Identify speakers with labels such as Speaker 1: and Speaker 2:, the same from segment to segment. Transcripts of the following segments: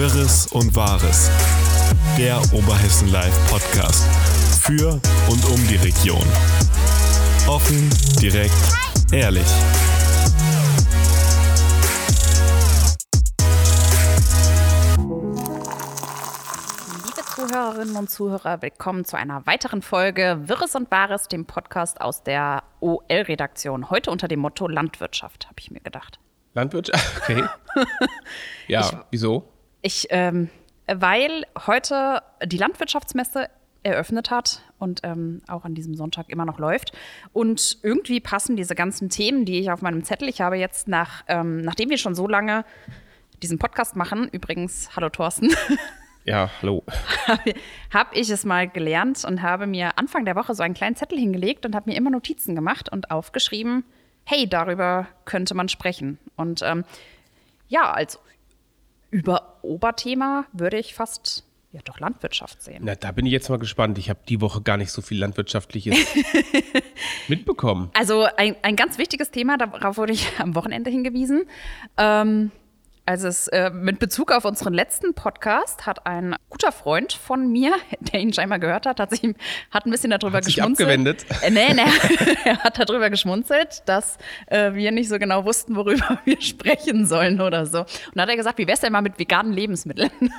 Speaker 1: Wirres und Wahres. Der Oberhessen Live Podcast. Für und um die Region. Offen, direkt, ehrlich.
Speaker 2: Liebe Zuhörerinnen und Zuhörer, willkommen zu einer weiteren Folge Wirres und Wahres, dem Podcast aus der OL-Redaktion. Heute unter dem Motto Landwirtschaft, habe ich mir gedacht.
Speaker 3: Landwirtschaft? Okay. ja,
Speaker 2: Ich-
Speaker 3: wieso?
Speaker 2: Ich, ähm, weil heute die Landwirtschaftsmesse eröffnet hat und ähm, auch an diesem Sonntag immer noch läuft. Und irgendwie passen diese ganzen Themen, die ich auf meinem Zettel, ich habe jetzt nach, ähm, nachdem wir schon so lange diesen Podcast machen, übrigens, hallo Thorsten,
Speaker 3: Ja, hallo.
Speaker 2: habe ich es mal gelernt und habe mir Anfang der Woche so einen kleinen Zettel hingelegt und habe mir immer Notizen gemacht und aufgeschrieben, hey, darüber könnte man sprechen. Und ähm, ja, als über Oberthema würde ich fast ja doch Landwirtschaft sehen.
Speaker 3: Na, da bin ich jetzt mal gespannt. Ich habe die Woche gar nicht so viel Landwirtschaftliches mitbekommen.
Speaker 2: Also ein, ein ganz wichtiges Thema, darauf wurde ich am Wochenende hingewiesen. Ähm, also es, äh, mit Bezug auf unseren letzten Podcast hat ein guter Freund von mir, der ihn scheinbar gehört hat, hat, sich, hat ein bisschen darüber
Speaker 3: Hat sich
Speaker 2: geschmunzelt.
Speaker 3: abgewendet?
Speaker 2: Äh, nee, nee, er hat darüber geschmunzelt, dass äh, wir nicht so genau wussten, worüber wir sprechen sollen oder so. Und dann hat er gesagt, wie wär's denn mal mit veganen Lebensmitteln?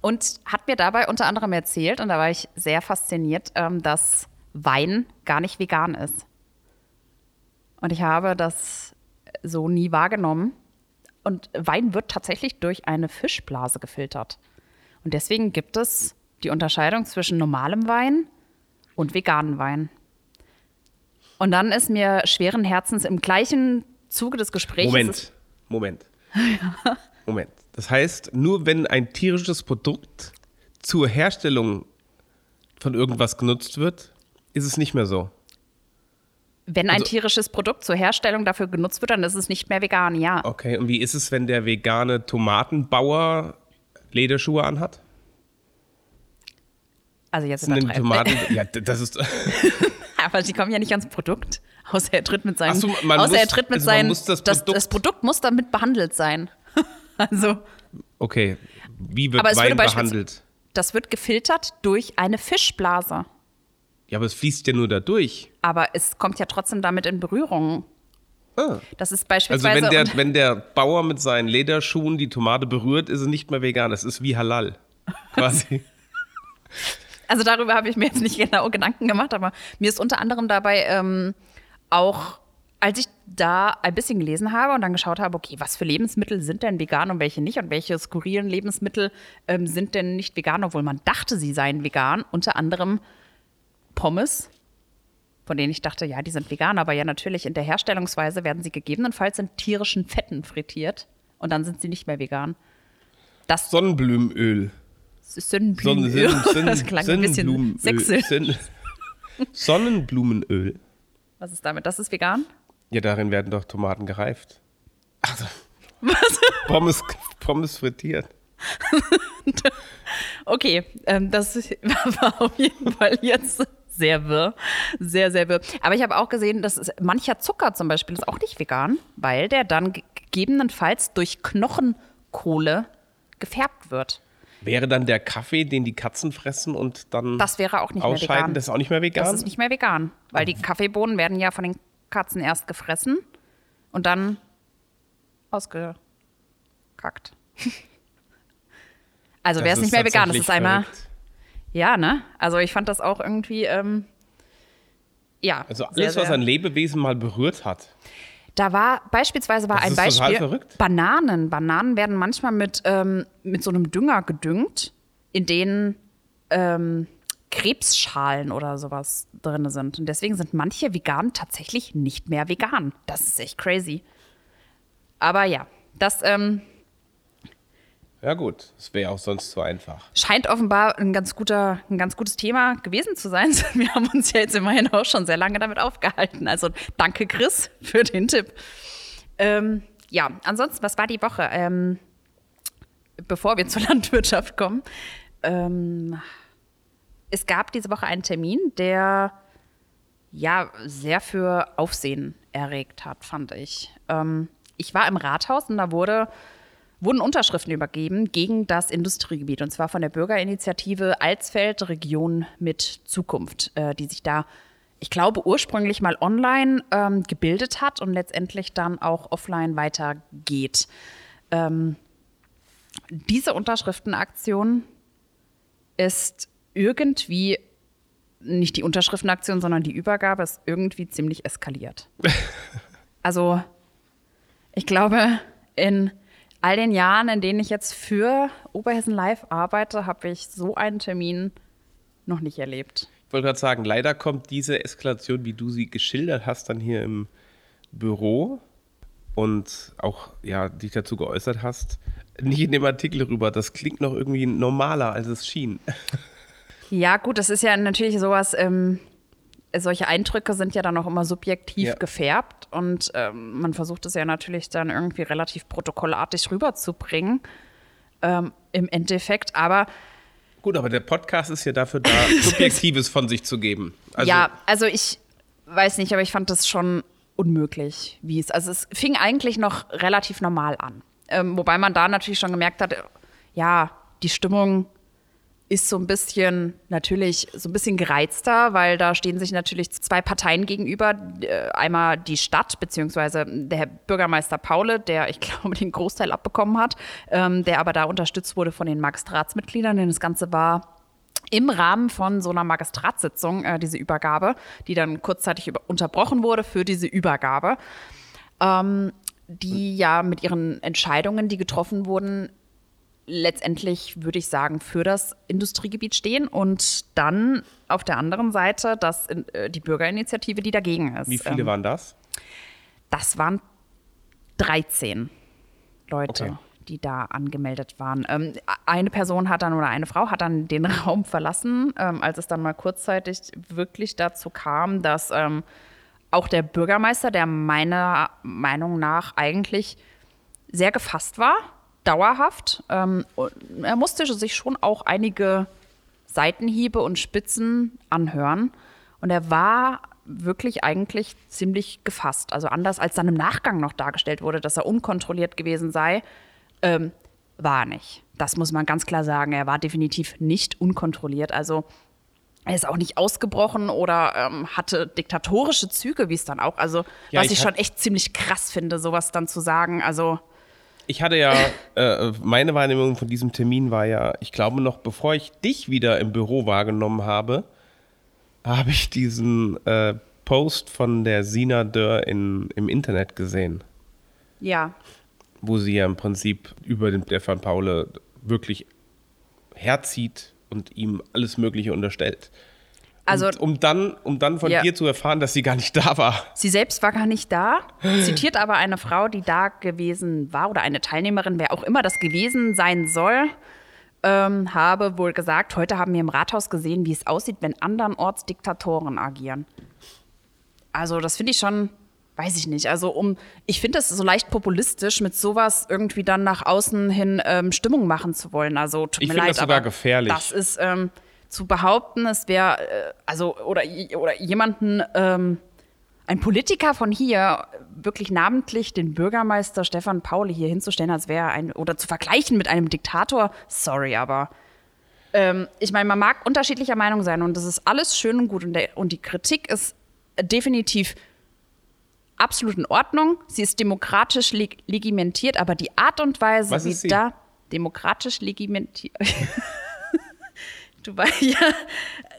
Speaker 2: Und hat mir dabei unter anderem erzählt, und da war ich sehr fasziniert, ähm, dass Wein gar nicht vegan ist. Und ich habe das so nie wahrgenommen. Und Wein wird tatsächlich durch eine Fischblase gefiltert. Und deswegen gibt es die Unterscheidung zwischen normalem Wein und veganem Wein. Und dann ist mir schweren Herzens im gleichen Zuge des Gesprächs.
Speaker 3: Moment, Moment. Moment. Das heißt, nur wenn ein tierisches Produkt zur Herstellung von irgendwas genutzt wird, ist es nicht mehr so.
Speaker 2: Wenn ein
Speaker 3: Also-
Speaker 2: tierisches Produkt zur Herstellung dafür genutzt wird, dann ist es nicht mehr vegan, ja.
Speaker 3: Okay, und wie ist es, wenn der vegane Tomatenbauer Lederschuhe anhat?
Speaker 2: Also jetzt
Speaker 3: Sind
Speaker 2: übertreiben.
Speaker 3: Tomaten. Ja, das ist.
Speaker 2: Aber sie kommen ja nicht ans Produkt. Außer er tritt mit seinen.
Speaker 3: Ach so, man
Speaker 2: außer
Speaker 3: muss-
Speaker 2: er tritt mit
Speaker 3: also
Speaker 2: seinen.
Speaker 3: muss das
Speaker 2: das,
Speaker 3: Produkt-
Speaker 2: das Produkt muss damit behandelt sein. also,
Speaker 3: Okay. Wie wird Wein behandelt?
Speaker 2: das wird gefiltert durch eine Fischblase.
Speaker 3: Ja, aber es fließt ja nur da durch.
Speaker 2: Aber es kommt ja trotzdem damit in Berührung.
Speaker 3: Ah.
Speaker 2: Das ist
Speaker 3: Also
Speaker 2: beispielsweise.
Speaker 3: wenn der, wenn der Bauer mit seinen Lederschuhen die Tomate berührt, ist es nicht mehr vegan. Das ist wie Halal. Quasi.
Speaker 2: Also darüber habe ich mir jetzt nicht genau Gedanken gemacht, aber mir ist unter anderem dabei ähm, auch, als ich da ein bisschen gelesen habe und dann geschaut habe, okay, was für Lebensmittel sind denn vegan und welche nicht und welche skurrilen Lebensmittel ähm, sind denn nicht vegan, obwohl man dachte, sie seien vegan. Unter anderem Pommes, von denen ich dachte, ja, die sind vegan, aber ja, natürlich in der Herstellungsweise werden sie gegebenenfalls in tierischen Fetten frittiert und dann sind sie nicht mehr vegan. Das
Speaker 3: Sonnenblumenöl.
Speaker 2: Sonnenblumenöl.
Speaker 3: Sonnen,
Speaker 2: Das klang ein bisschen
Speaker 3: Sonnenblumenöl.
Speaker 2: sächsisch.
Speaker 3: Sonnen- Sonnenblumenöl.
Speaker 2: Was ist damit? Das ist vegan?
Speaker 3: Ja, darin werden doch Tomaten gereift. Also, Pommes, Pommes frittiert.
Speaker 2: Okay, ähm, das war auf jeden Fall jetzt sehr wirr. Sehr, sehr wirr. Aber ich habe auch gesehen, dass es, mancher Zucker zum Beispiel ist auch nicht vegan, weil der dann ge- gegebenenfalls durch Knochenkohle gefärbt wird.
Speaker 3: Wäre dann der Kaffee, den die Katzen fressen und dann
Speaker 2: Das wäre auch nicht mehr
Speaker 3: ausscheiden,
Speaker 2: vegan.
Speaker 3: das ist auch nicht mehr vegan?
Speaker 2: Das ist nicht mehr vegan, weil die Kaffeebohnen werden ja von den Katzen erst gefressen und dann ausgekackt. Also wäre es nicht mehr vegan, das ist einmal.
Speaker 3: verrückt.
Speaker 2: Ja, ne? Also ich fand das auch irgendwie, ähm, ja.
Speaker 3: Also
Speaker 2: sehr,
Speaker 3: alles, was
Speaker 2: sehr-
Speaker 3: ein Lebewesen mal berührt hat.
Speaker 2: Da war beispielsweise war
Speaker 3: Das
Speaker 2: ein Beispiel
Speaker 3: verrückt.
Speaker 2: Bananen. Bananen werden manchmal mit, ähm, mit so einem Dünger gedüngt, in denen ähm, Krebsschalen oder sowas drin sind. Und deswegen sind manche Veganen tatsächlich nicht mehr vegan. Das ist echt crazy. Aber ja, das ähm,
Speaker 3: Ja gut, das wäre auch sonst zu einfach.
Speaker 2: scheint offenbar ein ganz, guter, ein ganz gutes Thema gewesen zu sein. Wir haben uns ja jetzt immerhin auch schon sehr lange damit aufgehalten. Also danke, Chris, für den Tipp. Ähm, ja, ansonsten, was war die Woche? Ähm, bevor wir zur Landwirtschaft kommen. Ähm, es gab diese Woche einen Termin, der ja sehr für Aufsehen erregt hat, fand ich. Ähm, ich war im Rathaus und da wurde wurden Unterschriften übergeben gegen das Industriegebiet und zwar von der Bürgerinitiative Alsfeld Region mit Zukunft, äh, die sich da, ich glaube, ursprünglich mal online ähm, gebildet hat und letztendlich dann auch offline weitergeht. Ähm, diese Unterschriftenaktion ist irgendwie nicht die Unterschriftenaktion, sondern die Übergabe ist irgendwie ziemlich eskaliert. also, ich glaube, in all den Jahren, in denen ich jetzt für Oberhessen Live arbeite, habe ich so einen Termin noch nicht erlebt.
Speaker 3: Ich wollte gerade sagen, leider kommt diese Eskalation, wie du sie geschildert hast, dann hier im Büro und auch ja, dich dazu geäußert hast, nicht in dem Artikel rüber. Das klingt noch irgendwie normaler, als es schien.
Speaker 2: Ja, gut, das ist ja natürlich sowas, ähm, solche Eindrücke sind ja dann auch immer subjektiv
Speaker 3: Ja.
Speaker 2: gefärbt und ähm, man versucht es ja natürlich dann irgendwie relativ protokollartig rüberzubringen ähm, im Endeffekt. Aber
Speaker 3: Gut, aber der Podcast ist ja dafür da, Subjektives von sich zu geben. Also,
Speaker 2: ja, also ich weiß nicht, aber ich fand das schon unmöglich, wie es. Also es fing eigentlich noch relativ normal an. Ähm, wobei man da natürlich schon gemerkt hat, ja, die Stimmung ist so ein bisschen natürlich so ein bisschen gereizter, weil da stehen sich natürlich zwei Parteien gegenüber. Äh, Einmal die Stadt, beziehungsweise der Herr Bürgermeister Paule, der, ich glaube, den Großteil abbekommen hat, ähm, der aber da unterstützt wurde von den Magistratsmitgliedern, denn das Ganze war im Rahmen von so einer Magistratssitzung, äh, diese Übergabe, die dann kurzzeitig unterbrochen wurde für diese Übergabe, ähm, die ja mit ihren Entscheidungen, die getroffen wurden, letztendlich, würde ich sagen, für das Industriegebiet stehen und dann auf der anderen Seite das, äh, die Bürgerinitiative, die dagegen ist.
Speaker 3: wie viele
Speaker 2: Ähm,
Speaker 3: waren das?
Speaker 2: das waren 13 Leute,
Speaker 3: Okay.
Speaker 2: die da angemeldet waren. Ähm, eine Person hat dann oder eine Frau hat dann den Raum verlassen, ähm, als es dann mal kurzzeitig wirklich dazu kam, dass ähm, auch der Bürgermeister, der meiner Meinung nach eigentlich sehr gefasst war, dauerhaft. Ähm, er musste sich schon auch einige Seitenhiebe und Spitzen anhören. Und er war wirklich eigentlich ziemlich gefasst. Also anders als dann im Nachgang noch dargestellt wurde, dass er unkontrolliert gewesen sei, ähm, war er nicht. Das muss man ganz klar sagen. Er war definitiv nicht unkontrolliert. Also er ist auch nicht ausgebrochen oder ähm, hatte diktatorische Züge, wie es dann auch. Also
Speaker 3: Ja,
Speaker 2: was
Speaker 3: ich
Speaker 2: ich, schon echt ziemlich krass finde, sowas dann zu sagen. Also
Speaker 3: Ich hatte ja, äh, meine Wahrnehmung von diesem Termin war ja, ich glaube noch, bevor ich dich wieder im Büro wahrgenommen habe, habe ich diesen äh, Post von der Sina Dörr in, im Internet gesehen,
Speaker 2: ja,
Speaker 3: wo sie ja im Prinzip über den Stefan Paule wirklich herzieht und ihm alles Mögliche unterstellt.
Speaker 2: Also
Speaker 3: und, um dann, um dann von
Speaker 2: Ja.
Speaker 3: dir zu erfahren, dass sie gar nicht da war.
Speaker 2: Sie selbst war gar nicht da, zitiert aber eine Frau, die da gewesen war oder eine Teilnehmerin, wer auch immer das gewesen sein soll, ähm, habe wohl gesagt, heute haben wir im Rathaus gesehen, wie es aussieht, wenn andernorts Diktatoren agieren. Also das finde ich schon, weiß ich nicht. Also um, ich finde es so leicht populistisch, mit sowas irgendwie dann nach außen hin ähm, Stimmung machen zu wollen. Also tut
Speaker 3: Ich
Speaker 2: mir
Speaker 3: finde
Speaker 2: leid,
Speaker 3: das sogar
Speaker 2: aber
Speaker 3: gefährlich.
Speaker 2: Das ist ähm, zu behaupten, es wäre äh, also oder oder jemanden ähm, ein Politiker von hier wirklich namentlich den Bürgermeister Stefan Pauli hier hinzustellen, als wäre er ein oder zu vergleichen mit einem Diktator, sorry, aber ähm, ich meine, man mag unterschiedlicher Meinung sein und das ist alles schön und gut und, der, und die Kritik ist definitiv absolut in Ordnung. Sie ist demokratisch leg legimentiert, aber die Art und Weise, wie da demokratisch legimentiert. du weißt ja,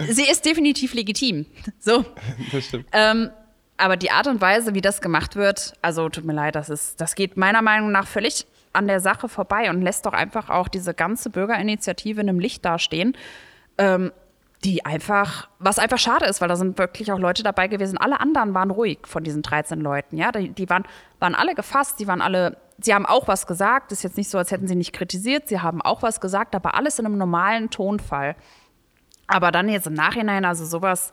Speaker 2: sie ist definitiv legitim. So.
Speaker 3: Das stimmt.
Speaker 2: Ähm, aber die Art und Weise, wie das gemacht wird, also tut mir leid, das, ist, das geht meiner Meinung nach völlig an der Sache vorbei und lässt doch einfach auch diese ganze Bürgerinitiative in einem Licht dastehen, ähm, die einfach, was einfach schade ist, weil da sind wirklich auch Leute dabei gewesen. Alle anderen waren ruhig von diesen 13 Leuten, ja, die, die waren, waren alle gefasst, die waren alle, sie haben auch was gesagt, ist jetzt nicht so, als hätten sie nicht kritisiert, sie haben auch was gesagt, aber alles in einem normalen Tonfall. Aber dann jetzt im Nachhinein, also sowas,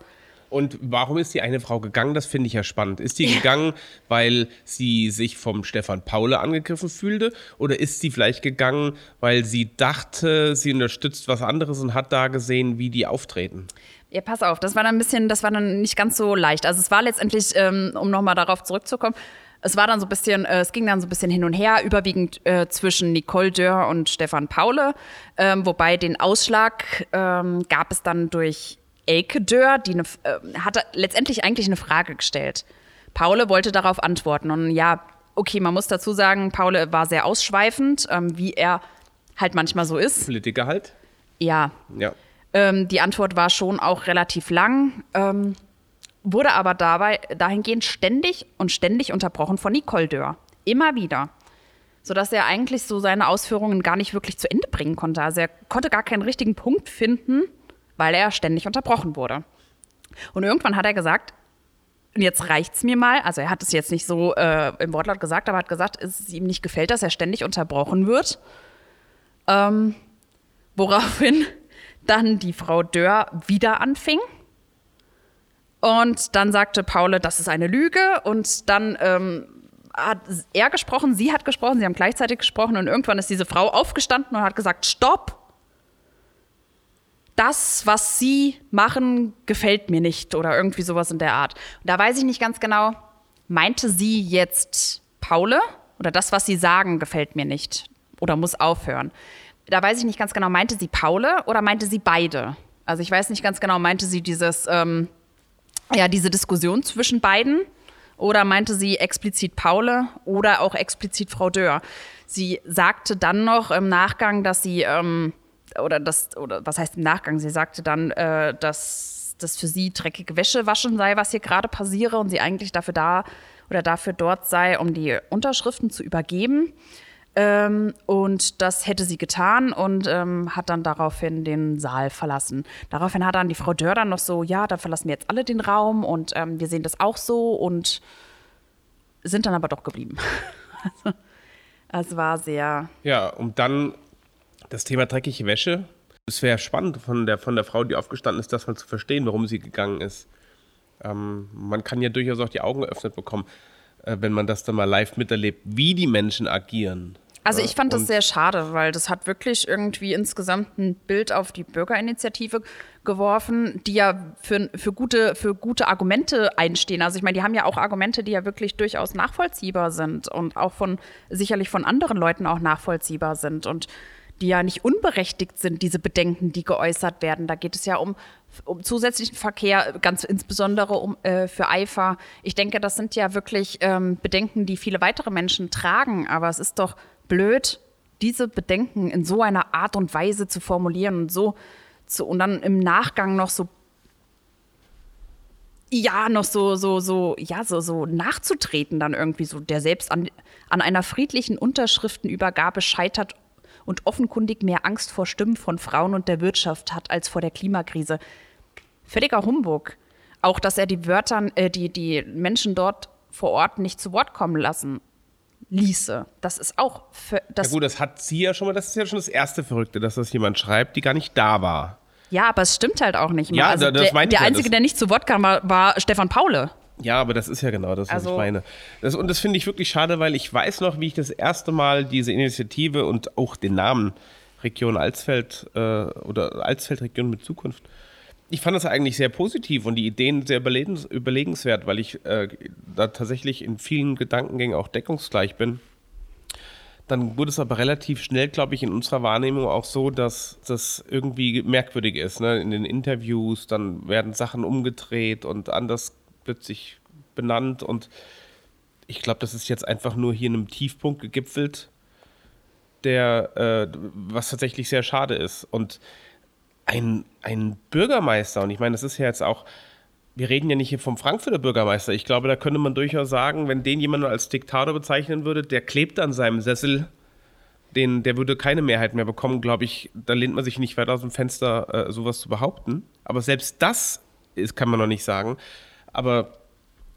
Speaker 3: Und warum ist die eine Frau gegangen? Das finde ich ja spannend. Ist die gegangen, weil sie sich vom Stefan Paule angegriffen fühlte? Oder ist sie vielleicht gegangen, weil sie dachte, sie unterstützt was anderes und hat da gesehen, wie die auftreten?
Speaker 2: Ja, pass auf, das war dann ein bisschen, das war dann nicht ganz so leicht. Also es war letztendlich, ähm, um nochmal darauf zurückzukommen, es war dann so ein bisschen, äh, es ging dann so ein bisschen hin und her, überwiegend äh, zwischen Nicole Dörr und Stefan Paule. Ähm, wobei den Ausschlag ähm, gab es dann durch Elke Dörr, die eine, äh, hatte letztendlich eigentlich eine Frage gestellt. Paule wollte darauf antworten. Und ja, okay, man muss dazu sagen, Paule war sehr ausschweifend, ähm, wie er halt manchmal so ist.
Speaker 3: Politiker halt.
Speaker 2: Ja,
Speaker 3: Ja.
Speaker 2: ähm, die Antwort war schon auch relativ lang, ähm, wurde aber dabei dahingehend ständig und ständig unterbrochen von Nicole Dörr. Immer wieder. Sodass er eigentlich so seine Ausführungen gar nicht wirklich zu Ende bringen konnte. Also er konnte gar keinen richtigen Punkt finden, weil er ständig unterbrochen wurde. Und irgendwann hat er gesagt, jetzt reicht's mir mal. Also er hat es jetzt nicht so äh, im Wortlaut gesagt, aber hat gesagt, es ihm nicht gefällt, dass er ständig unterbrochen wird. Ähm, woraufhin dann die Frau Dörr wieder anfing. Und dann sagte Paule, das ist eine Lüge. Und dann ähm, hat er gesprochen, sie hat gesprochen, sie haben gleichzeitig gesprochen. Und irgendwann ist diese Frau aufgestanden und hat gesagt, stopp. Das, was Sie machen, gefällt mir nicht oder irgendwie sowas in der Art. Und da weiß ich nicht ganz genau, meinte sie jetzt Paule oder das, was Sie sagen, gefällt mir nicht oder muss aufhören. Da weiß ich nicht ganz genau, meinte sie Paule oder meinte sie beide? Also ich weiß nicht ganz genau, meinte sie dieses, ähm, ja, diese Diskussion zwischen beiden oder meinte sie explizit Paule oder auch explizit Frau Dörr? Sie sagte dann noch im Nachgang, dass sie, ähm, oder das, oder was heißt im Nachgang? Sie sagte dann, äh, dass das für sie dreckige Wäsche waschen sei, was hier gerade passiere und sie eigentlich dafür da oder dafür dort sei, um die Unterschriften zu übergeben. Ähm, und das hätte sie getan und ähm, hat dann daraufhin den Saal verlassen. Daraufhin hat dann die Frau Dörr dann noch so, ja, da verlassen wir jetzt alle den Raum und ähm, wir sehen das auch so und sind dann aber doch geblieben. also, es war sehr,
Speaker 3: Ja, und dann das Thema dreckige Wäsche. Es wäre spannend von der, von der Frau, die aufgestanden ist, das mal zu verstehen, warum sie gegangen ist. Ähm, man kann ja durchaus auch die Augen geöffnet bekommen, äh, wenn man das dann mal live miterlebt, wie die Menschen agieren.
Speaker 2: Also ich fand das sehr schade, weil das hat wirklich irgendwie insgesamt ein Bild auf die Bürgerinitiative geworfen, die ja für, für, gute, für gute Argumente einstehen. Also ich meine, die haben ja auch Argumente, die ja wirklich durchaus nachvollziehbar sind und auch von sicherlich von anderen Leuten auch nachvollziehbar sind und die ja nicht unberechtigt sind, diese Bedenken, die geäußert werden. Da geht es ja um, um zusätzlichen Verkehr, ganz insbesondere um, äh, für Eifer. Ich denke, das sind ja wirklich ähm, Bedenken, die viele weitere Menschen tragen. Aber es ist doch blöd, diese Bedenken in so einer Art und Weise zu formulieren und so zu, und dann im Nachgang noch so ja, noch so, so, so, ja, so, so nachzutreten dann irgendwie so, der selbst an, an einer friedlichen Unterschriftenübergabe scheitert und offenkundig mehr Angst vor Stimmen von Frauen und der Wirtschaft hat als vor der Klimakrise. Völliger Humbug. Auch, dass er die Wörter, äh, die, die Menschen dort vor Ort nicht zu Wort kommen lassen ließe. Das ist auch, für, das,
Speaker 3: Ja gut, das hat sie ja schon mal, das ist ja schon das erste Verrückte, dass das jemand schreibt, die gar nicht da war.
Speaker 2: ja, aber es stimmt halt auch nicht.
Speaker 3: Ja,
Speaker 2: also
Speaker 3: da- das
Speaker 2: der,
Speaker 3: meine ich
Speaker 2: der
Speaker 3: ja,
Speaker 2: Einzige,
Speaker 3: das-
Speaker 2: der nicht zu Wort kam, war, war Stefan Paule.
Speaker 3: Ja, aber das ist ja genau das, was
Speaker 2: Also-
Speaker 3: ich meine. Das, und das finde ich wirklich schade, weil ich weiß noch, wie ich das erste Mal diese Initiative und auch den Namen Region Alsfeld äh, oder Alsfeldregion mit Zukunft. Ich fand das eigentlich sehr positiv und die Ideen sehr überlegens, überlegenswert, weil ich äh, da tatsächlich in vielen Gedankengängen auch deckungsgleich bin. Dann wurde es aber relativ schnell, glaube ich, in unserer Wahrnehmung auch so, dass das irgendwie merkwürdig ist. Ne? In den Interviews, dann werden Sachen umgedreht und anders plötzlich benannt. Und ich glaube, das ist jetzt einfach nur hier in einem Tiefpunkt gegipfelt, der, äh, was tatsächlich sehr schade ist. Und ein, ein Bürgermeister, und ich meine, das ist ja jetzt auch, wir reden ja nicht hier vom Frankfurter Bürgermeister. Ich glaube, da könnte man durchaus sagen, wenn den jemand als Diktator bezeichnen würde, der klebt an seinem Sessel, den, der würde keine Mehrheit mehr bekommen, glaube ich, da lehnt man sich nicht weit aus dem Fenster, äh, sowas zu behaupten. Aber selbst das ist, kann man noch nicht sagen. Aber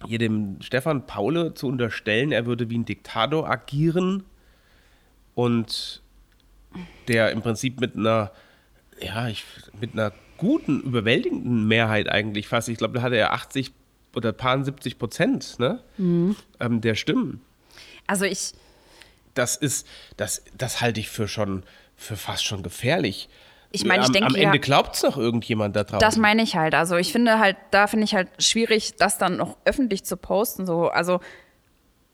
Speaker 3: hier dem Stefan Paule zu unterstellen, er würde wie ein Diktator agieren und der im Prinzip mit einer, ja, ich, mit einer guten, überwältigenden Mehrheit eigentlich fast, ich glaube, da hatte er 80 oder paar 70 Prozent ne, ähm, der Stimmen.
Speaker 2: Also ich,
Speaker 3: Das ist, das, das halte ich für schon, für fast schon gefährlich.
Speaker 2: Ich meine, ich
Speaker 3: am,
Speaker 2: denke
Speaker 3: am Ende
Speaker 2: ja-
Speaker 3: glaubt es noch irgendjemand da draußen.
Speaker 2: Das meine ich halt. Also ich finde halt, da finde ich halt schwierig, das dann noch öffentlich zu posten. So, also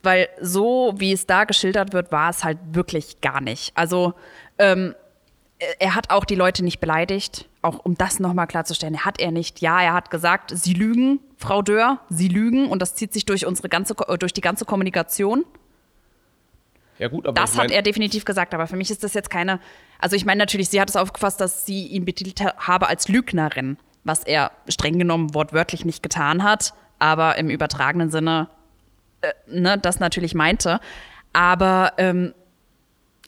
Speaker 2: weil so, wie es da geschildert wird, war es halt wirklich gar nicht. Also ähm, er hat auch die Leute nicht beleidigt, auch um das nochmal klarzustellen. Hat er nicht. Ja, er hat gesagt, Sie lügen, Frau Dörr, Sie lügen und das zieht sich durch unsere ganze, durch die ganze Kommunikation.
Speaker 3: Ja, gut, aber
Speaker 2: Das hat er definitiv gesagt, aber für mich ist das jetzt keine. Also ich meine natürlich, sie hat es aufgefasst, dass sie ihn betitelt ha- habe als Lügnerin, was er streng genommen wortwörtlich nicht getan hat, aber im übertragenen Sinne äh, ne, das natürlich meinte. Aber ähm,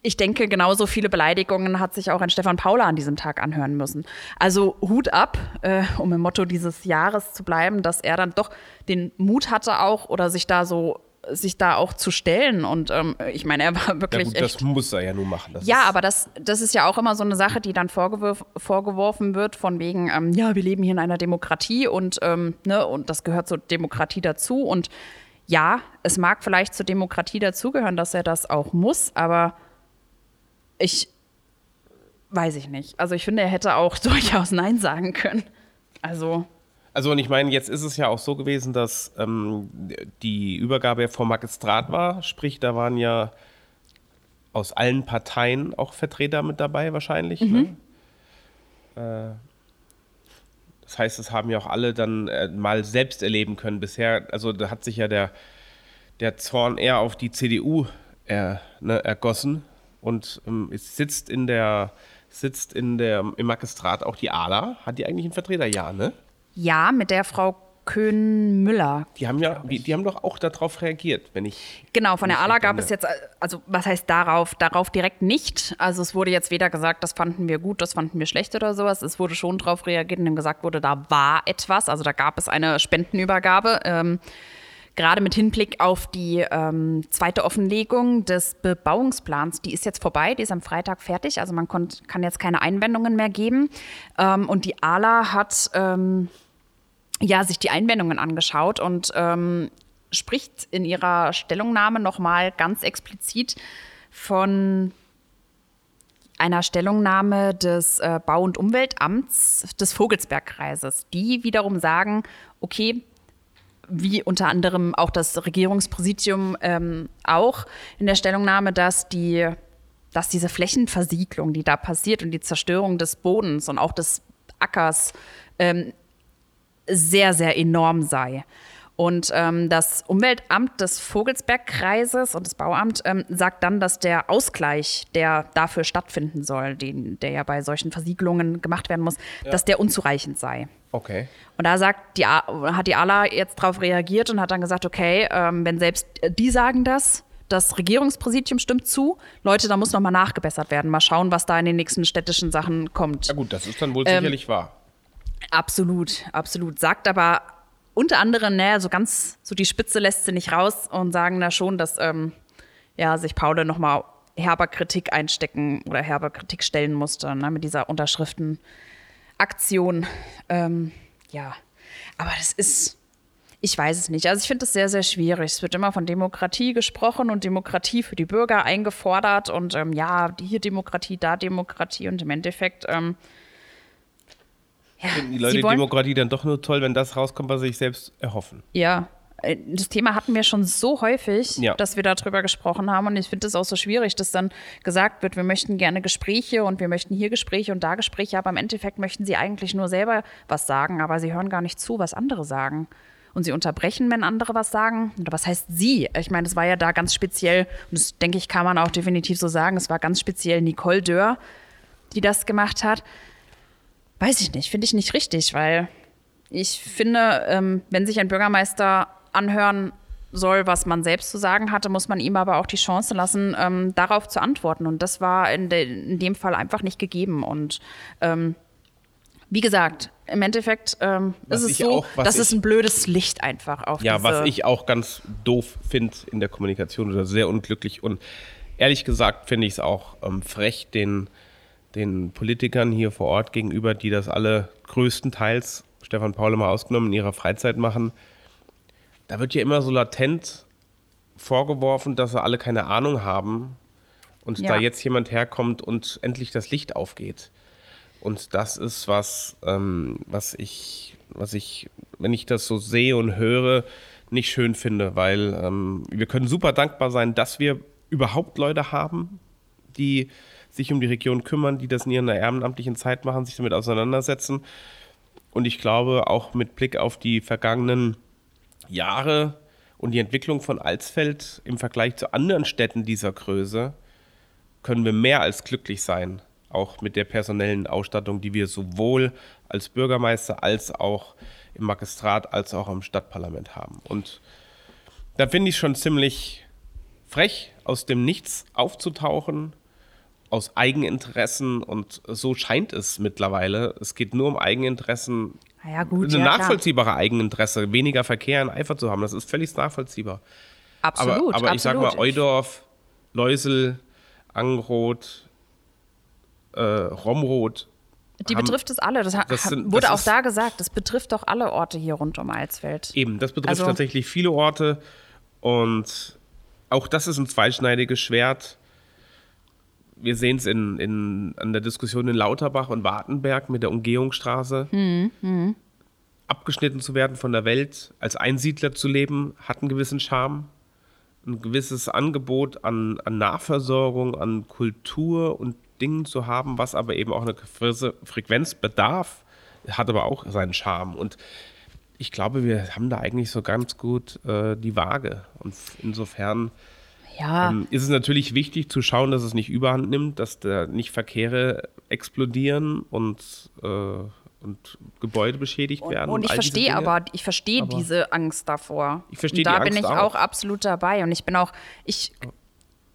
Speaker 2: ich denke, genauso viele Beleidigungen hat sich auch ein Stefan Paula an diesem Tag anhören müssen. Also Hut ab, äh, um im Motto dieses Jahres zu bleiben, dass er dann doch den Mut hatte auch oder sich da so sich da auch zu stellen und ähm, ich meine, er war
Speaker 3: ja,
Speaker 2: wirklich
Speaker 3: gut,
Speaker 2: echt
Speaker 3: das muss er ja nur machen. Das
Speaker 2: ja, aber das, das ist ja auch immer so eine Sache, die dann vorgewürf, vorgeworfen wird, von wegen, ähm, ja, wir leben hier in einer Demokratie und, ähm, ne, und das gehört zur Demokratie dazu. Und ja, es mag vielleicht zur Demokratie dazugehören, dass er das auch muss, aber ich weiß ich nicht. Also ich finde, er hätte auch durchaus Nein sagen können. Also.
Speaker 3: Also und ich meine, jetzt ist es ja auch so gewesen, dass ähm, die Übergabe ja vom Magistrat war, sprich, da waren ja aus allen Parteien auch Vertreter mit dabei wahrscheinlich. Ne? Äh, das heißt, es haben ja auch alle dann äh, mal selbst erleben können. Bisher, also da hat sich ja der, der Zorn eher auf die CDU er, ne, ergossen und ähm, es sitzt in der sitzt in der im Magistrat auch die ALA. Hat die eigentlich einen Vertreter? Ja, ne?
Speaker 2: Ja, mit der Frau Köhn-Müller.
Speaker 3: Die haben ja, die, die haben doch auch darauf reagiert, wenn ich.
Speaker 2: Genau, von der ALA gab es jetzt, also was heißt darauf? Darauf direkt nicht. Also es wurde jetzt weder gesagt, das fanden wir gut, das fanden wir schlecht oder sowas. Es wurde schon darauf reagiert, indem gesagt wurde, da war etwas. Also da gab es eine Spendenübergabe. Ähm, gerade mit Hinblick auf die ähm, zweite Offenlegung des Bebauungsplans, die ist jetzt vorbei, die ist am Freitag fertig, also man konnt, kann jetzt keine Einwendungen mehr geben. Ähm, und die ALA hat ähm, ja, sich die Einwendungen angeschaut und ähm, spricht in ihrer Stellungnahme nochmal ganz explizit von einer Stellungnahme des äh, Bau- und Umweltamts des Vogelsbergkreises, die wiederum sagen, okay, wie unter anderem auch das Regierungspräsidium ähm, auch in der Stellungnahme, dass die, dass diese Flächenversiegelung, die da passiert und die Zerstörung des Bodens und auch des Ackers ähm, sehr, sehr enorm sei. Und ähm, das Umweltamt des Vogelsbergkreises und das Bauamt ähm, sagt dann, dass der Ausgleich, der dafür stattfinden soll, den, der ja bei solchen Versiegelungen gemacht werden muss, dass der unzureichend sei.
Speaker 3: Okay.
Speaker 2: Und da sagt die, hat die ALA jetzt darauf reagiert und hat dann gesagt, okay, ähm, wenn selbst die sagen das, das Regierungspräsidium stimmt zu, Leute, da muss nochmal nachgebessert werden. Mal schauen, was da in den nächsten städtischen Sachen kommt.
Speaker 3: Ja gut, das ist dann wohl
Speaker 2: Ähm,
Speaker 3: sicherlich wahr.
Speaker 2: Absolut, absolut. Sagt aber unter anderem, ne, so ganz, so die Spitze lässt sie nicht raus und sagen da schon, dass ähm, ja, sich Paul nochmal herber Kritik einstecken oder herber Kritik stellen musste, ne, mit dieser Unterschriftenaktion. Ähm, ja, aber das ist, ich weiß es nicht. Also ich finde das sehr, sehr schwierig. Es wird immer von Demokratie gesprochen und Demokratie für die Bürger eingefordert und ähm, ja, hier Demokratie, da Demokratie und im Endeffekt ähm, ja,
Speaker 3: Finden die Leute die
Speaker 2: wollen-
Speaker 3: Demokratie dann doch nur toll, wenn das rauskommt, was sie sich selbst erhoffen.
Speaker 2: Ja, äh, das Thema hatten wir schon so häufig,
Speaker 3: Ja.
Speaker 2: dass wir darüber gesprochen haben. Und ich finde es auch so schwierig, dass dann gesagt wird, wir möchten gerne Gespräche und wir möchten hier Gespräche und da Gespräche, aber im Endeffekt möchten sie eigentlich nur selber was sagen, aber sie hören gar nicht zu, was andere sagen. Und sie unterbrechen, wenn andere was sagen. Oder was heißt sie? Ich meine, es war ja da ganz speziell, und das denke ich, kann man auch definitiv so sagen, es war ganz speziell Nicole Dörr, die das gemacht hat. Weiß ich nicht, finde ich nicht richtig, weil ich finde, ähm, wenn sich ein Bürgermeister anhören soll, was man selbst zu sagen hatte, muss man ihm aber auch die Chance lassen, ähm, darauf zu antworten. Und das war in, de in dem Fall einfach nicht gegeben. Und ähm, wie gesagt, im Endeffekt ähm, ist es so,
Speaker 3: auch-
Speaker 2: dass es
Speaker 3: ich-
Speaker 2: ein blödes Licht einfach auf
Speaker 3: Ja, was ich auch ganz doof finde in der Kommunikation oder sehr unglücklich. Und ehrlich gesagt finde ich es auch ähm, frech den, den Politikern hier vor Ort gegenüber, die das alle größtenteils, Stefan Paul mal ausgenommen, in ihrer Freizeit machen. Da wird ja immer so latent vorgeworfen, dass sie alle keine Ahnung haben und
Speaker 2: Ja.
Speaker 3: da jetzt jemand herkommt und endlich das Licht aufgeht. Und das ist was, ähm, was ich, was ich, wenn ich das so sehe und höre, nicht schön finde, weil ähm, wir können super dankbar sein, dass wir überhaupt Leute haben, die sich um die Region kümmern, die das in ihrer ehrenamtlichen Zeit machen, sich damit auseinandersetzen. Und ich glaube, auch mit Blick auf die vergangenen Jahre und die Entwicklung von Alsfeld im Vergleich zu anderen Städten dieser Größe, können wir mehr als glücklich sein, auch mit der personellen Ausstattung, die wir sowohl als Bürgermeister als auch im Magistrat als auch im Stadtparlament haben. Und da finde ich schon ziemlich frech, aus dem Nichts aufzutauchen, aus Eigeninteressen und so scheint es mittlerweile. Es geht nur um Eigeninteressen.
Speaker 2: Ja, gut,
Speaker 3: Eine
Speaker 2: ja, klar.
Speaker 3: nachvollziehbare Eigeninteresse, weniger Verkehr in Eifer zu haben, das ist völlig nachvollziehbar.
Speaker 2: Absolut.
Speaker 3: aber aber ich sag mal,
Speaker 2: absolut.
Speaker 3: Eudorf, Leusel, Angenroth, äh, Romroth,
Speaker 2: Die
Speaker 3: haben-
Speaker 2: betrifft es alle. Das,
Speaker 3: das sind-
Speaker 2: wurde
Speaker 3: das
Speaker 2: auch
Speaker 3: ist-
Speaker 2: da gesagt. Das betrifft doch alle Orte hier rund um Alsfeld.
Speaker 3: Eben, das betrifft
Speaker 2: Also-
Speaker 3: tatsächlich viele Orte und auch das ist ein zweischneidiges Schwert. Wir sehen es in, in, an der Diskussion in Lauterbach und Wartenberg mit der Umgehungsstraße. Abgeschnitten zu werden von der Welt, als Einsiedler zu leben, hat einen gewissen Charme. Ein gewisses Angebot an, an Nahversorgung, an Kultur und Dingen zu haben, was aber eben auch eine gewisse Frequenz bedarf, hat aber auch seinen Charme. Und ich glaube, wir haben da eigentlich so ganz gut äh, die Waage. Und insofern
Speaker 2: Ja,
Speaker 3: ähm, ist es natürlich wichtig zu schauen, dass es nicht überhand nimmt, dass da nicht Verkehre explodieren und, äh, und Gebäude beschädigt werden.
Speaker 2: und ich verstehe aber, ich verstehe diese Angst davor.
Speaker 3: Ich verstehe
Speaker 2: Und da
Speaker 3: die
Speaker 2: bin
Speaker 3: Angst
Speaker 2: ich
Speaker 3: auch.
Speaker 2: auch absolut dabei. Und ich bin auch, ich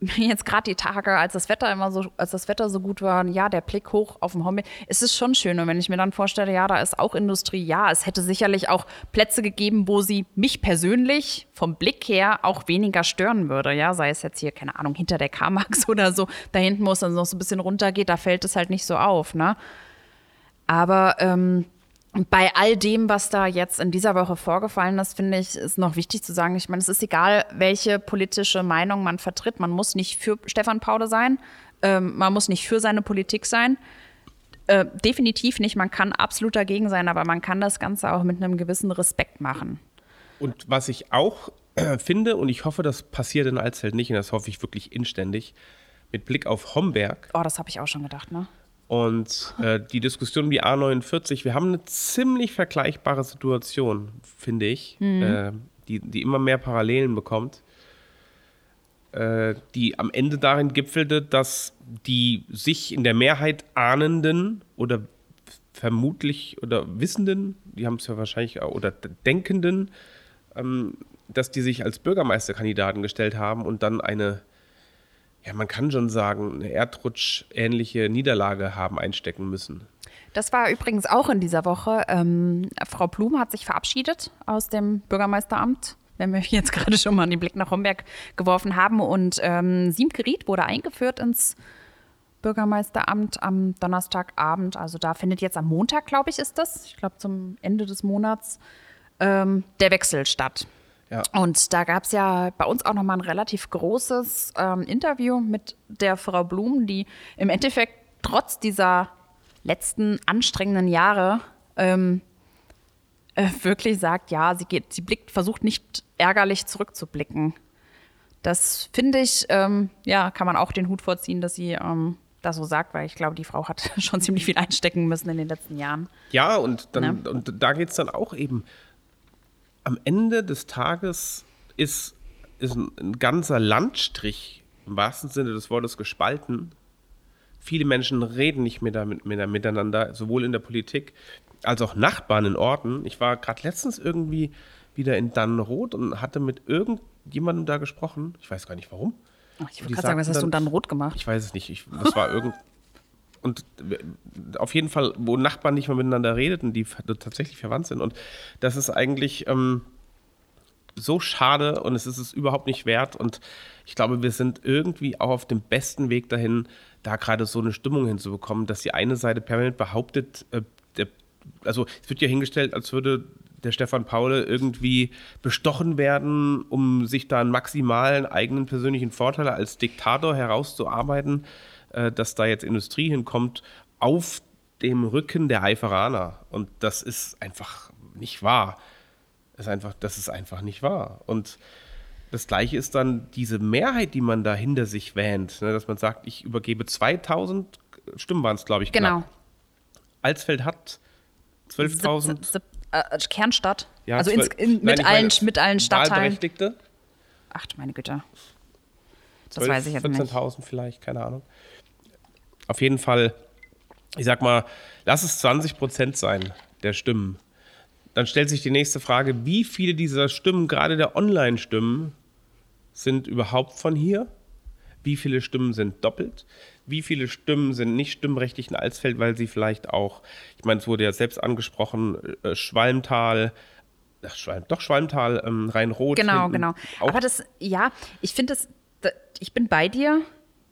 Speaker 2: jetzt gerade die Tage, als das Wetter immer so, als das Wetter so gut war, ja, der Blick hoch auf dem Homburg, es ist schon schön. Und wenn ich mir dann vorstelle, ja, da ist auch Industrie, ja, es hätte sicherlich auch Plätze gegeben, wo sie mich persönlich vom Blick her auch weniger stören würde. Ja, sei es jetzt hier, keine Ahnung, hinter der Karmax oder so, da hinten, wo es dann noch so ein bisschen runtergeht, da fällt es halt nicht so auf, ne? Aber ähm, bei all dem, was da jetzt in dieser Woche vorgefallen ist, finde ich, ist noch wichtig zu sagen, ich meine, es ist egal, welche politische Meinung man vertritt. Man muss nicht für Stefan Paude sein. Ähm, man muss nicht für seine Politik sein. Äh, definitiv nicht. Man kann absolut dagegen sein, aber man kann das Ganze auch mit einem gewissen Respekt machen.
Speaker 3: Und was ich auch äh, finde, und ich hoffe, das passiert in Alsfeld nicht, und das hoffe ich wirklich inständig, mit Blick auf Homberg
Speaker 2: Oh, das habe ich auch schon gedacht, ne?
Speaker 3: Und äh, die Diskussion um die A49, wir haben eine ziemlich vergleichbare Situation, finde ich, äh, die, die immer mehr Parallelen bekommt, äh, die am Ende darin gipfelte, dass die sich in der Mehrheit ahnenden oder vermutlich oder wissenden, die haben es ja wahrscheinlich auch, oder denkenden, ähm, dass die sich als Bürgermeisterkandidaten gestellt haben und dann eine, ja, man kann schon sagen, eine Erdrutsch-ähnliche Niederlage haben einstecken müssen.
Speaker 2: Das war übrigens auch in dieser Woche. Ähm, Frau Blum hat sich verabschiedet aus dem Bürgermeisteramt, wenn wir jetzt gerade schon mal den Blick nach Homberg geworfen haben. Und ähm, Siemke Ried wurde eingeführt ins Bürgermeisteramt am Donnerstagabend. Also da findet jetzt am Montag, glaube ich, ist das, ich glaube zum Ende des Monats, ähm, der Wechsel statt.
Speaker 3: Ja.
Speaker 2: Und da gab es ja bei uns auch nochmal ein relativ großes ähm, Interview mit der Frau Blum, die im Endeffekt trotz dieser letzten anstrengenden Jahre ähm, äh, wirklich sagt, ja, sie geht, sie blickt, versucht nicht ärgerlich zurückzublicken. Das finde ich, ähm, ja, kann man auch den Hut vorziehen, dass sie ähm, das so sagt, weil ich glaube, die Frau hat schon ziemlich viel einstecken müssen in den letzten Jahren.
Speaker 3: Ja, und, dann,
Speaker 2: Ne?
Speaker 3: und da geht es dann auch eben. Am Ende des Tages ist, ist ein, ein ganzer Landstrich im wahrsten Sinne des Wortes gespalten. Viele Menschen reden nicht mehr damit, mehr miteinander, sowohl in der Politik als auch Nachbarn in Orten. Ich war gerade letztens irgendwie wieder in Dannenroth und hatte mit irgendjemandem da gesprochen. Ich weiß gar nicht warum.
Speaker 2: Ich wollte gerade sagen, was hast du
Speaker 3: dann-
Speaker 2: dann rot gemacht?
Speaker 3: Ich weiß es nicht. Ich, das war irgend. Und auf jeden Fall, wo Nachbarn nicht mehr miteinander redeten, die tatsächlich verwandt sind. Und das ist eigentlich ähm, so schade und es ist es überhaupt nicht wert. Und ich glaube, wir sind irgendwie auch auf dem besten Weg dahin, da gerade so eine Stimmung hinzubekommen, dass die eine Seite permanent behauptet, äh, der, also es wird ja hingestellt, als würde der Stefan Paule irgendwie bestochen werden, um sich da einen maximalen eigenen persönlichen Vorteil als Diktator herauszuarbeiten, dass da jetzt Industrie hinkommt, auf dem Rücken der Eiferaner. Und das ist einfach nicht wahr. Das ist einfach, das ist einfach nicht wahr. Und das Gleiche ist dann diese Mehrheit, die man da hinter sich wähnt, ne, dass man sagt, ich übergebe 2000 Stimmen waren es, glaube ich,
Speaker 2: Genau.
Speaker 3: knapp. Alsfeld hat 12.000.
Speaker 2: Sieb- äh, Kernstadt.
Speaker 3: Ja,
Speaker 2: also ins,
Speaker 3: 12
Speaker 2: in,
Speaker 3: Nein,
Speaker 2: mit,
Speaker 3: ich
Speaker 2: allen,
Speaker 3: meine,
Speaker 2: mit allen Stadtteilen. Ach, meine Güte. Das
Speaker 3: 12,
Speaker 2: weiß ich jetzt nicht.
Speaker 3: 14.000 vielleicht, keine Ahnung. Auf jeden Fall, ich sag mal, lass es 20 Prozent sein der Stimmen. Dann stellt sich die nächste Frage, wie viele dieser Stimmen, gerade der Online-Stimmen, sind überhaupt von hier? Wie viele Stimmen sind doppelt? Wie viele Stimmen sind nicht stimmrechtlich in Alsfeld, weil sie vielleicht auch, ich meine, es wurde ja selbst angesprochen, äh, Schwalmtal, ach, Schwalm, doch Schwalmtal, ähm, Rhein-Rot.
Speaker 2: Genau, genau.
Speaker 3: auch
Speaker 2: Aber das, ja, ich finde das, da- ich bin bei dir.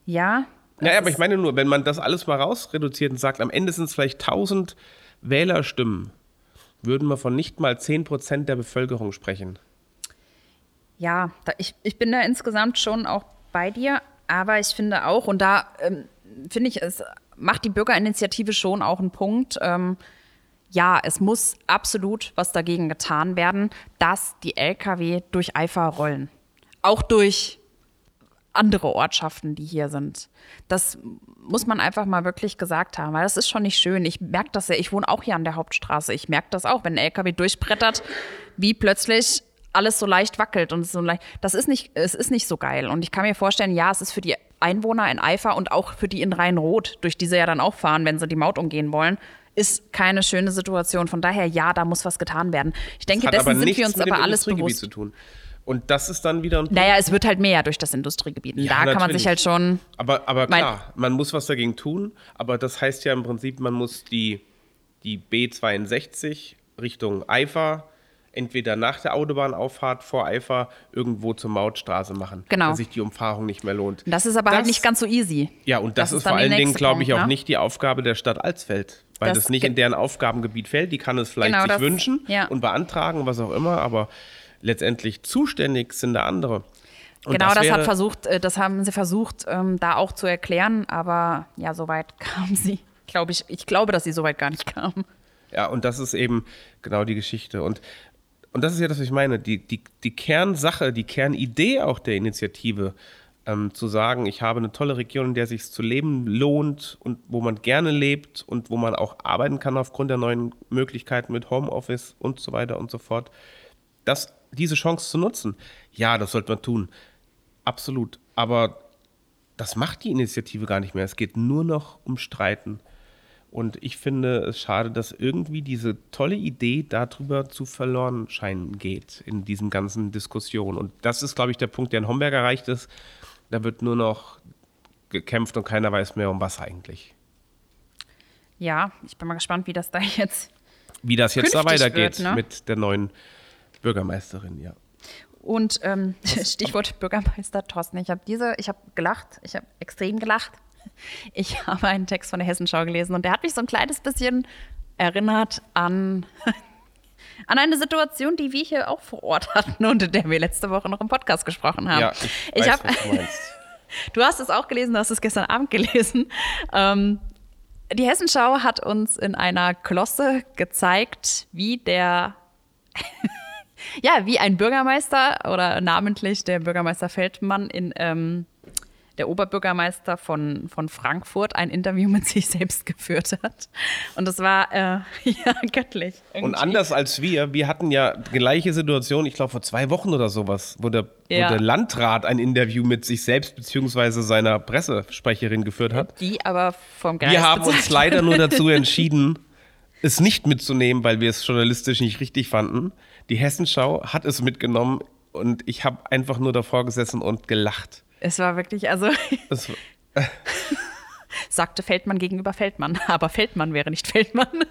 Speaker 2: Ja.
Speaker 3: Naja,
Speaker 2: das
Speaker 3: aber ich meine nur, wenn man das alles mal rausreduziert und sagt, am Ende sind es vielleicht 1000 Wählerstimmen, würden wir von nicht mal 10% der Bevölkerung sprechen.
Speaker 2: Ja, da, ich, ich bin da insgesamt schon auch bei dir, aber ich finde auch, und da ähm, finde ich, es macht die Bürgerinitiative schon auch einen Punkt. Ähm, ja, es muss absolut was dagegen getan werden, dass die Lkw durch Eifer rollen. Auch durch andere Ortschaften, die hier sind. Das muss man einfach mal wirklich gesagt haben, weil das ist schon nicht schön. Ich merke das ja, ich wohne auch hier an der Hauptstraße. Ich merke das auch, wenn ein LKW durchbrettert, wie plötzlich alles so leicht wackelt und so leicht. Das ist nicht, es ist nicht so geil. Und ich kann mir vorstellen, ja, es ist für die Einwohner in Eifer und auch für die in Rhein-Rot, durch die sie ja dann auch fahren, wenn sie die Maut umgehen wollen, ist keine schöne Situation. Von daher, ja, da muss was getan werden. Ich denke, dessen sind wir uns aber alles bewusst.
Speaker 3: zu tun. Und das ist dann wieder ein
Speaker 2: Naja, es wird halt mehr durch das Industriegebiet.
Speaker 3: Ja,
Speaker 2: da kann man sich halt schon.
Speaker 3: Aber, aber klar, man muss was dagegen tun. Aber das heißt ja im Prinzip, man muss die, die B62 Richtung Eifer entweder nach der Autobahnauffahrt vor Eifer irgendwo zur Mautstraße machen.
Speaker 2: Genau.
Speaker 3: Dass sich die Umfahrung nicht mehr lohnt.
Speaker 2: Das ist aber halt
Speaker 3: Das-
Speaker 2: nicht ganz so easy.
Speaker 3: Ja, und das,
Speaker 2: Das ist
Speaker 3: ist vor allen Dingen, glaube ich, auch
Speaker 2: ne?
Speaker 3: nicht die Aufgabe der Stadt Alsfeld. Weil
Speaker 2: Das
Speaker 3: das, nicht in deren Aufgabengebiet fällt. Die kann es vielleicht
Speaker 2: Genau,
Speaker 3: sich wünschen
Speaker 2: ja.
Speaker 3: und beantragen, was auch immer, aber letztendlich zuständig sind da andere. Und
Speaker 2: genau, das,
Speaker 3: wäre-
Speaker 2: hat versucht, äh, das haben sie versucht, ähm, da auch zu erklären, aber ja, soweit kamen sie. Glaube ich, ich glaube, dass sie soweit gar nicht kamen.
Speaker 3: Ja, und das ist eben genau die Geschichte. Und, und das ist ja das, was ich meine. Die, die, die Kernsache, die Kernidee auch der Initiative, ähm, zu sagen, ich habe eine tolle Region, in der sich zu leben lohnt und wo man gerne lebt und wo man auch arbeiten kann aufgrund der neuen Möglichkeiten mit Homeoffice und so weiter und so fort. Das, diese Chance zu nutzen, ja, das sollte man tun. Absolut. Aber das macht die Initiative gar nicht mehr. Es geht nur noch um Streiten. Und ich finde es schade, dass irgendwie diese tolle Idee darüber zu verloren scheinen geht in diesen ganzen Diskussionen. Und das ist, glaube ich, der Punkt, der in Homberg erreicht ist. Da wird nur noch gekämpft und keiner weiß mehr, um was eigentlich.
Speaker 2: Ja, ich bin mal gespannt, wie das da jetzt.
Speaker 3: Wie das jetzt da weitergeht
Speaker 2: wird, ne?
Speaker 3: mit der neuen Bürgermeisterin, ja.
Speaker 2: Und ähm, Stichwort Bürgermeister Thorsten. Ich habe diese, ich habe gelacht, ich habe extrem gelacht. Ich habe einen Text von der Hessenschau gelesen und der hat mich so ein kleines bisschen erinnert an, an eine Situation, die wir hier auch vor Ort hatten und in der wir letzte Woche noch im Podcast gesprochen haben.
Speaker 3: Ja, ich,
Speaker 2: ich
Speaker 3: weiß,
Speaker 2: habe
Speaker 3: was du meinst.
Speaker 2: Du hast es auch gelesen, du hast es gestern Abend gelesen. Ähm, die Hessenschau hat uns in einer Klosse gezeigt, wie der, ja, wie ein Bürgermeister oder namentlich der Bürgermeister Feldmann in ähm, der Oberbürgermeister von, von Frankfurt ein Interview mit sich selbst geführt hat. Und das war äh, ja göttlich.
Speaker 3: Und
Speaker 2: irgendwie.
Speaker 3: anders als wir, wir hatten ja die gleiche Situation, ich glaube vor zwei Wochen oder sowas, wo der,
Speaker 2: Ja.
Speaker 3: wo der Landrat ein Interview mit sich selbst bzw. seiner Pressesprecherin geführt hat.
Speaker 2: die aber vom Geist
Speaker 3: Wir haben uns leider nur dazu entschieden, es nicht mitzunehmen, weil wir es journalistisch nicht richtig fanden. Die Hessenschau hat es mitgenommen und ich habe einfach nur davor gesessen und gelacht.
Speaker 2: Es war wirklich, also
Speaker 3: Das,
Speaker 2: sagte Feldmann gegenüber Feldmann, aber Feldmann wäre nicht Feldmann.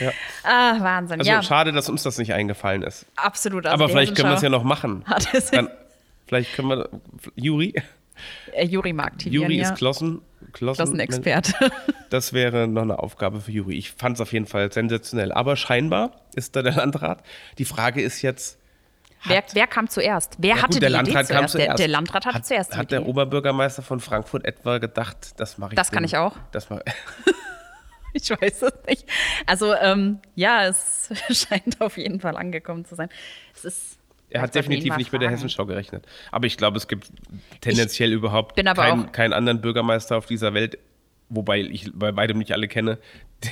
Speaker 3: Ja.
Speaker 2: Ah, Wahnsinn.
Speaker 3: also
Speaker 2: ja,
Speaker 3: schade, dass uns das nicht eingefallen ist.
Speaker 2: absolut. Also
Speaker 3: Aber vielleicht können wir es ja noch machen.
Speaker 2: Hat es
Speaker 3: Dann, vielleicht können wir, Juri,
Speaker 2: äh, Juri mag Tilian,
Speaker 3: Juri
Speaker 2: ja.
Speaker 3: ist Klossen, Klossen,
Speaker 2: Klassenexperte.
Speaker 3: Das wäre noch eine Aufgabe für Juri. Ich fand es auf jeden Fall sensationell. Aber scheinbar ist da der Landrat. Die Frage ist jetzt,
Speaker 2: wer, wer kam zuerst? Wer
Speaker 3: Ja,
Speaker 2: hatte
Speaker 3: gut, der
Speaker 2: die
Speaker 3: Landrat
Speaker 2: Idee
Speaker 3: kam
Speaker 2: zuerst? Der,
Speaker 3: zuerst.
Speaker 2: der Landrat hatte
Speaker 3: hat,
Speaker 2: zuerst die
Speaker 3: Hat der
Speaker 2: Idee.
Speaker 3: Oberbürgermeister von Frankfurt etwa gedacht, das mache ich.
Speaker 2: Das kann
Speaker 3: dem-
Speaker 2: ich auch.
Speaker 3: Das mach,
Speaker 2: Ich weiß es nicht. Also ähm, ja, es scheint auf jeden Fall angekommen zu sein. Es ist.
Speaker 3: Er hat definitiv nicht mit der. Hessenschau gerechnet. Aber ich glaube, es gibt tendenziell überhaupt
Speaker 2: bin aber
Speaker 3: keinen, anderen Bürgermeister auf dieser Welt, wobei ich bei weitem nicht alle kenne,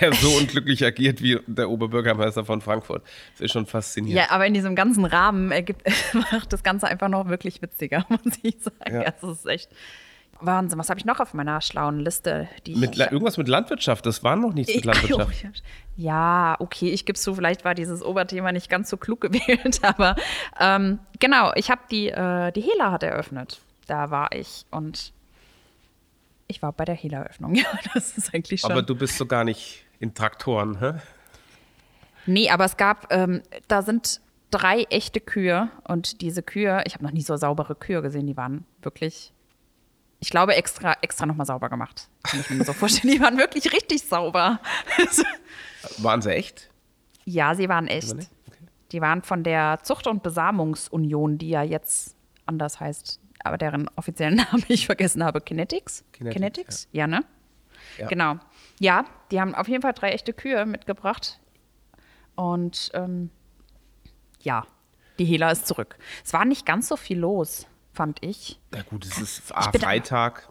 Speaker 3: der so unglücklich agiert wie der Oberbürgermeister von Frankfurt. Das ist schon faszinierend.
Speaker 2: Ja, aber in diesem ganzen Rahmen ergibt, macht das Ganze einfach noch wirklich witziger, muss ich sagen.
Speaker 3: Ja.
Speaker 2: Also, es ist echt Wahnsinn. Was habe ich noch auf meiner schlauen Liste?
Speaker 3: Mit, irgendwas mit Landwirtschaft, das war noch nichts mit Landwirtschaft.
Speaker 2: Ja, okay, ich gebe zu, vielleicht war dieses Oberthema nicht ganz so klug gewählt, aber ähm, genau, ich habe die, äh, die Hela hat eröffnet. Da war ich und ich war bei der Hela-Eröffnung. Ja, das ist eigentlich schon.
Speaker 3: Aber du bist so gar nicht in Traktoren, hä?
Speaker 2: Nee, aber es gab, ähm, da sind drei echte Kühe und diese Kühe, ich habe noch nie so saubere Kühe gesehen, die waren wirklich, ich glaube, extra, extra nochmal sauber gemacht. Kann ich mir so vorstellen, die waren wirklich richtig sauber.
Speaker 3: Waren sie echt?
Speaker 2: ja, sie waren echt.
Speaker 3: Okay.
Speaker 2: Die waren von der Zucht- und Besamungsunion, die ja jetzt anders heißt, aber deren offiziellen Namen ich vergessen habe. Kinetics?
Speaker 3: Kinetics,
Speaker 2: Ja, ne?
Speaker 3: Ja.
Speaker 2: Genau. Ja, die haben auf jeden Fall drei echte Kühe mitgebracht. Und ähm, ja, die Hela ist zurück. Es war nicht ganz so viel los, fand ich.
Speaker 3: Na gut, es ist A, Freitag.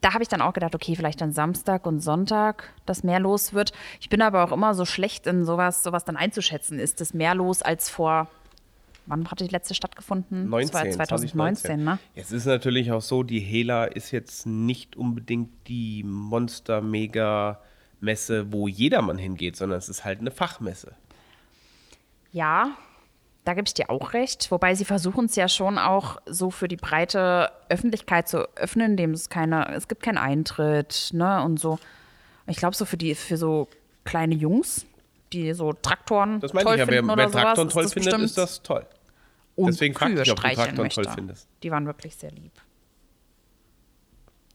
Speaker 2: Da habe ich dann auch gedacht, okay, vielleicht dann Samstag und Sonntag, dass mehr los wird. Ich bin aber auch immer so schlecht in sowas, sowas dann einzuschätzen. Ist es mehr los als vor, wann hat die letzte stattgefunden?
Speaker 3: 19,
Speaker 2: Das war 2019, ne?
Speaker 3: Jetzt ist natürlich auch so, die Hela ist jetzt nicht unbedingt die Monster-Mega-Messe, wo jedermann hingeht, sondern es ist halt eine Fachmesse.
Speaker 2: Ja, da gebe ich dir auch recht. Wobei sie versuchen es ja schon auch so für die breite Öffentlichkeit zu öffnen, indem es keine, es gibt keinen Eintritt, ne? Und so. Ich glaube, so für die, für so kleine Jungs, die so Traktoren
Speaker 3: Das meine
Speaker 2: toll
Speaker 3: ich ja, wer, wer
Speaker 2: sowas,
Speaker 3: Traktoren
Speaker 2: ist
Speaker 3: toll
Speaker 2: das
Speaker 3: findet, ist das toll.
Speaker 2: und
Speaker 3: Deswegen frag
Speaker 2: Kühe
Speaker 3: dich, ob du Traktoren toll findest.
Speaker 2: Die waren wirklich sehr lieb.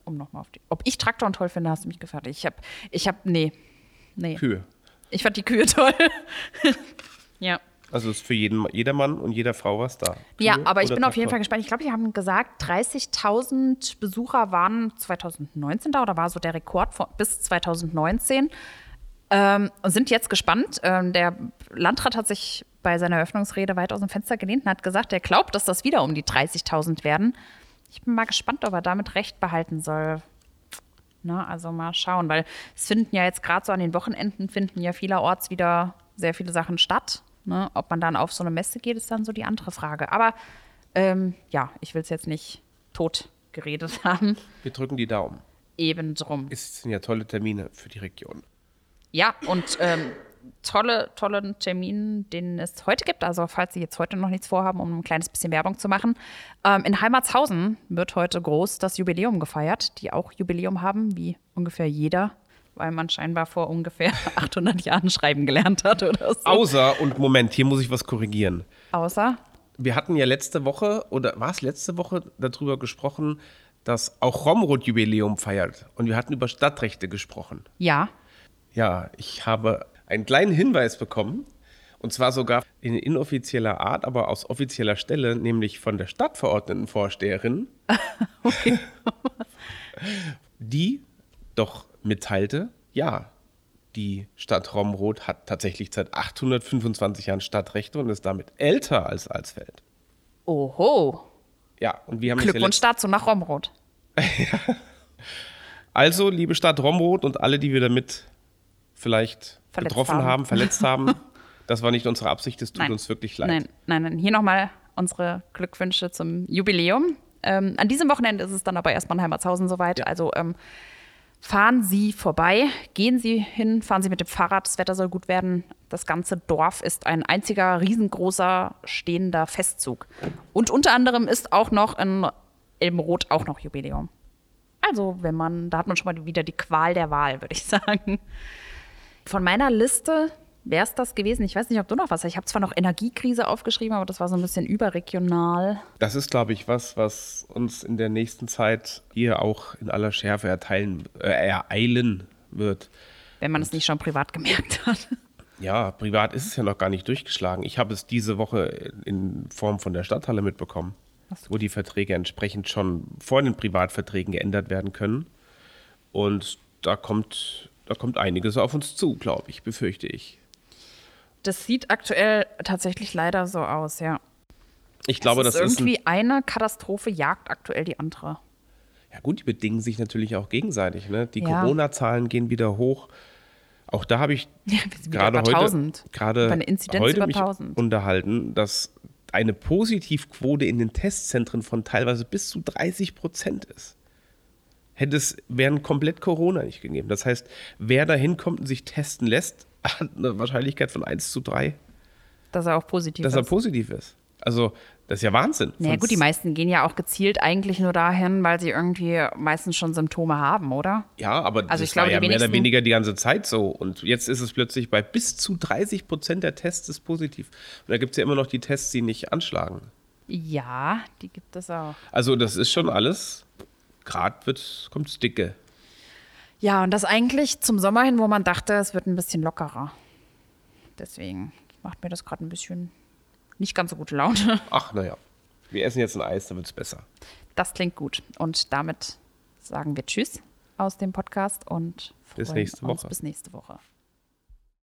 Speaker 2: Um nochmal auf die. Ob ich Traktoren toll finde, hast du mich gefragt. Ich habe, ich habe, nee. Nee.
Speaker 3: Kühe.
Speaker 2: Ich fand die Kühe toll. ja.
Speaker 3: Also ist für jeden, jedermann und jeder Frau was da.
Speaker 2: Ja, aber ich bin auf jeden Fall gespannt. Ich glaube, die haben gesagt, 30.000 Besucher waren 2019 da oder war so der Rekord von, bis 2019. Ähm, und sind jetzt gespannt. Ähm, der Landrat hat sich bei seiner Eröffnungsrede weit aus dem Fenster gelehnt und hat gesagt, er glaubt, dass das wieder um die 30.000 werden. Ich bin mal gespannt, ob er damit recht behalten soll. Na, also mal schauen, weil es finden ja jetzt gerade so an den Wochenenden finden ja vielerorts wieder sehr viele Sachen statt. Ne? Ob man dann auf so eine Messe geht, ist dann so die andere Frage. Aber ähm, ja, ich will es jetzt nicht tot geredet haben.
Speaker 3: Wir drücken die Daumen.
Speaker 2: Eben drum.
Speaker 3: Es sind ja tolle Termine für die Region.
Speaker 2: Ja, und ähm, tolle, tollen Termin, den es heute gibt. Also, falls Sie jetzt heute noch nichts vorhaben, um ein kleines bisschen Werbung zu machen. Ähm, in Heimatshausen wird heute groß das Jubiläum gefeiert, die auch Jubiläum haben, wie ungefähr jeder, weil man scheinbar vor ungefähr 800 Jahren schreiben gelernt hat oder so.
Speaker 3: Außer, und Moment, hier muss ich was korrigieren.
Speaker 2: Außer,
Speaker 3: Wir hatten ja letzte Woche, oder war es letzte Woche, darüber gesprochen, dass auch Romrod Jubiläum feiert. Und wir hatten über Stadtrechte gesprochen.
Speaker 2: ja,
Speaker 3: Ja, ich habe einen kleinen Hinweis bekommen. Und zwar sogar in inoffizieller Art, aber aus offizieller Stelle, nämlich von der Stadtverordnetenvorsteherin, die doch mitteilte, ja, die Stadt Romrod hat tatsächlich seit 825 Jahren Stadtrechte und ist damit älter als Alsfeld.
Speaker 2: oho,
Speaker 3: Ja, und wir haben das ja
Speaker 2: Glückwunsch dazu nach Romrod.
Speaker 3: Also, liebe Stadt Romrod und alle, die wir damit vielleicht
Speaker 2: Verletzt
Speaker 3: getroffen
Speaker 2: haben.
Speaker 3: haben. verletzt haben, das war nicht unsere Absicht, es tut
Speaker 2: Nein.
Speaker 3: uns wirklich leid.
Speaker 2: Nein, nein, nein. Hier nochmal unsere Glückwünsche zum Jubiläum. Ähm, an diesem Wochenende ist es dann aber erstmal in Heimatshausen soweit. Also ähm, fahren Sie vorbei, gehen Sie hin, fahren Sie mit dem Fahrrad, das Wetter soll gut werden. Das ganze Dorf ist ein einziger riesengroßer stehender Festzug. Und unter anderem ist auch noch in Elmroth auch noch Jubiläum. Also, wenn man, da hat man schon mal wieder die Qual der Wahl, würde ich sagen. Von meiner Liste wäre es das gewesen. Ich weiß nicht, ob du noch was hast. Ich habe zwar noch Energiekrise aufgeschrieben, aber das war so ein bisschen überregional.
Speaker 3: Das ist, glaube ich, was, was uns in der nächsten Zeit hier auch in aller Schärfe erteilen, äh, ereilen wird.
Speaker 2: Wenn man es nicht schon privat gemerkt hat.
Speaker 3: Ja, privat ist es ja noch gar nicht durchgeschlagen. Ich habe es diese Woche in Form von der Stadthalle mitbekommen, wo die Verträge entsprechend schon vor den Privatverträgen geändert werden können. Und da kommt da kommt einiges auf uns zu, glaube ich, befürchte ich.
Speaker 2: Das sieht aktuell tatsächlich leider so aus, ja.
Speaker 3: Ich glaube,
Speaker 2: ist
Speaker 3: das ist ein,
Speaker 2: irgendwie eine Katastrophe jagt aktuell die andere.
Speaker 3: Ja gut, die bedingen sich natürlich auch gegenseitig. Ne? Die
Speaker 2: Ja.
Speaker 3: Corona-Zahlen gehen wieder hoch. Auch da habe ich
Speaker 2: Ja,
Speaker 3: gerade heute,
Speaker 2: 1000.
Speaker 3: gerade heute mich
Speaker 2: 1000.
Speaker 3: unterhalten, dass eine Positivquote in den Testzentren von teilweise bis zu 30 Prozent ist. Hätte es während komplett Corona nicht gegeben. Das heißt, wer da hinkommt und sich testen lässt, hat eine Wahrscheinlichkeit von 1 zu 3,
Speaker 2: Dass er auch positiv
Speaker 3: dass er
Speaker 2: ist.
Speaker 3: positiv ist. Also, das ist ja Wahnsinn.
Speaker 2: Naja,
Speaker 3: Sonst-
Speaker 2: gut, die meisten gehen ja auch gezielt eigentlich nur dahin, weil sie irgendwie meistens schon Symptome haben, oder?
Speaker 3: Ja, aber
Speaker 2: Also
Speaker 3: das
Speaker 2: ich glaube,
Speaker 3: war ja mehr oder weniger die ganze Zeit so. Und jetzt ist es plötzlich bei bis zu 30 Prozent der Tests ist positiv. Und da gibt es ja immer noch die Tests, die nicht anschlagen.
Speaker 2: Ja, die gibt es auch.
Speaker 3: Also das ist schon alles. Gerade wird, kommt's dicke.
Speaker 2: Ja, und das eigentlich zum Sommer hin, wo man dachte, es wird ein bisschen lockerer. Deswegen macht mir das gerade ein bisschen nicht ganz so gute Laune.
Speaker 3: Ach, naja. Wir essen jetzt ein Eis, dann wird's besser.
Speaker 2: Das klingt gut. Und damit sagen wir Tschüss aus dem Podcast und
Speaker 3: Bis nächste Woche.
Speaker 2: bis nächste Woche.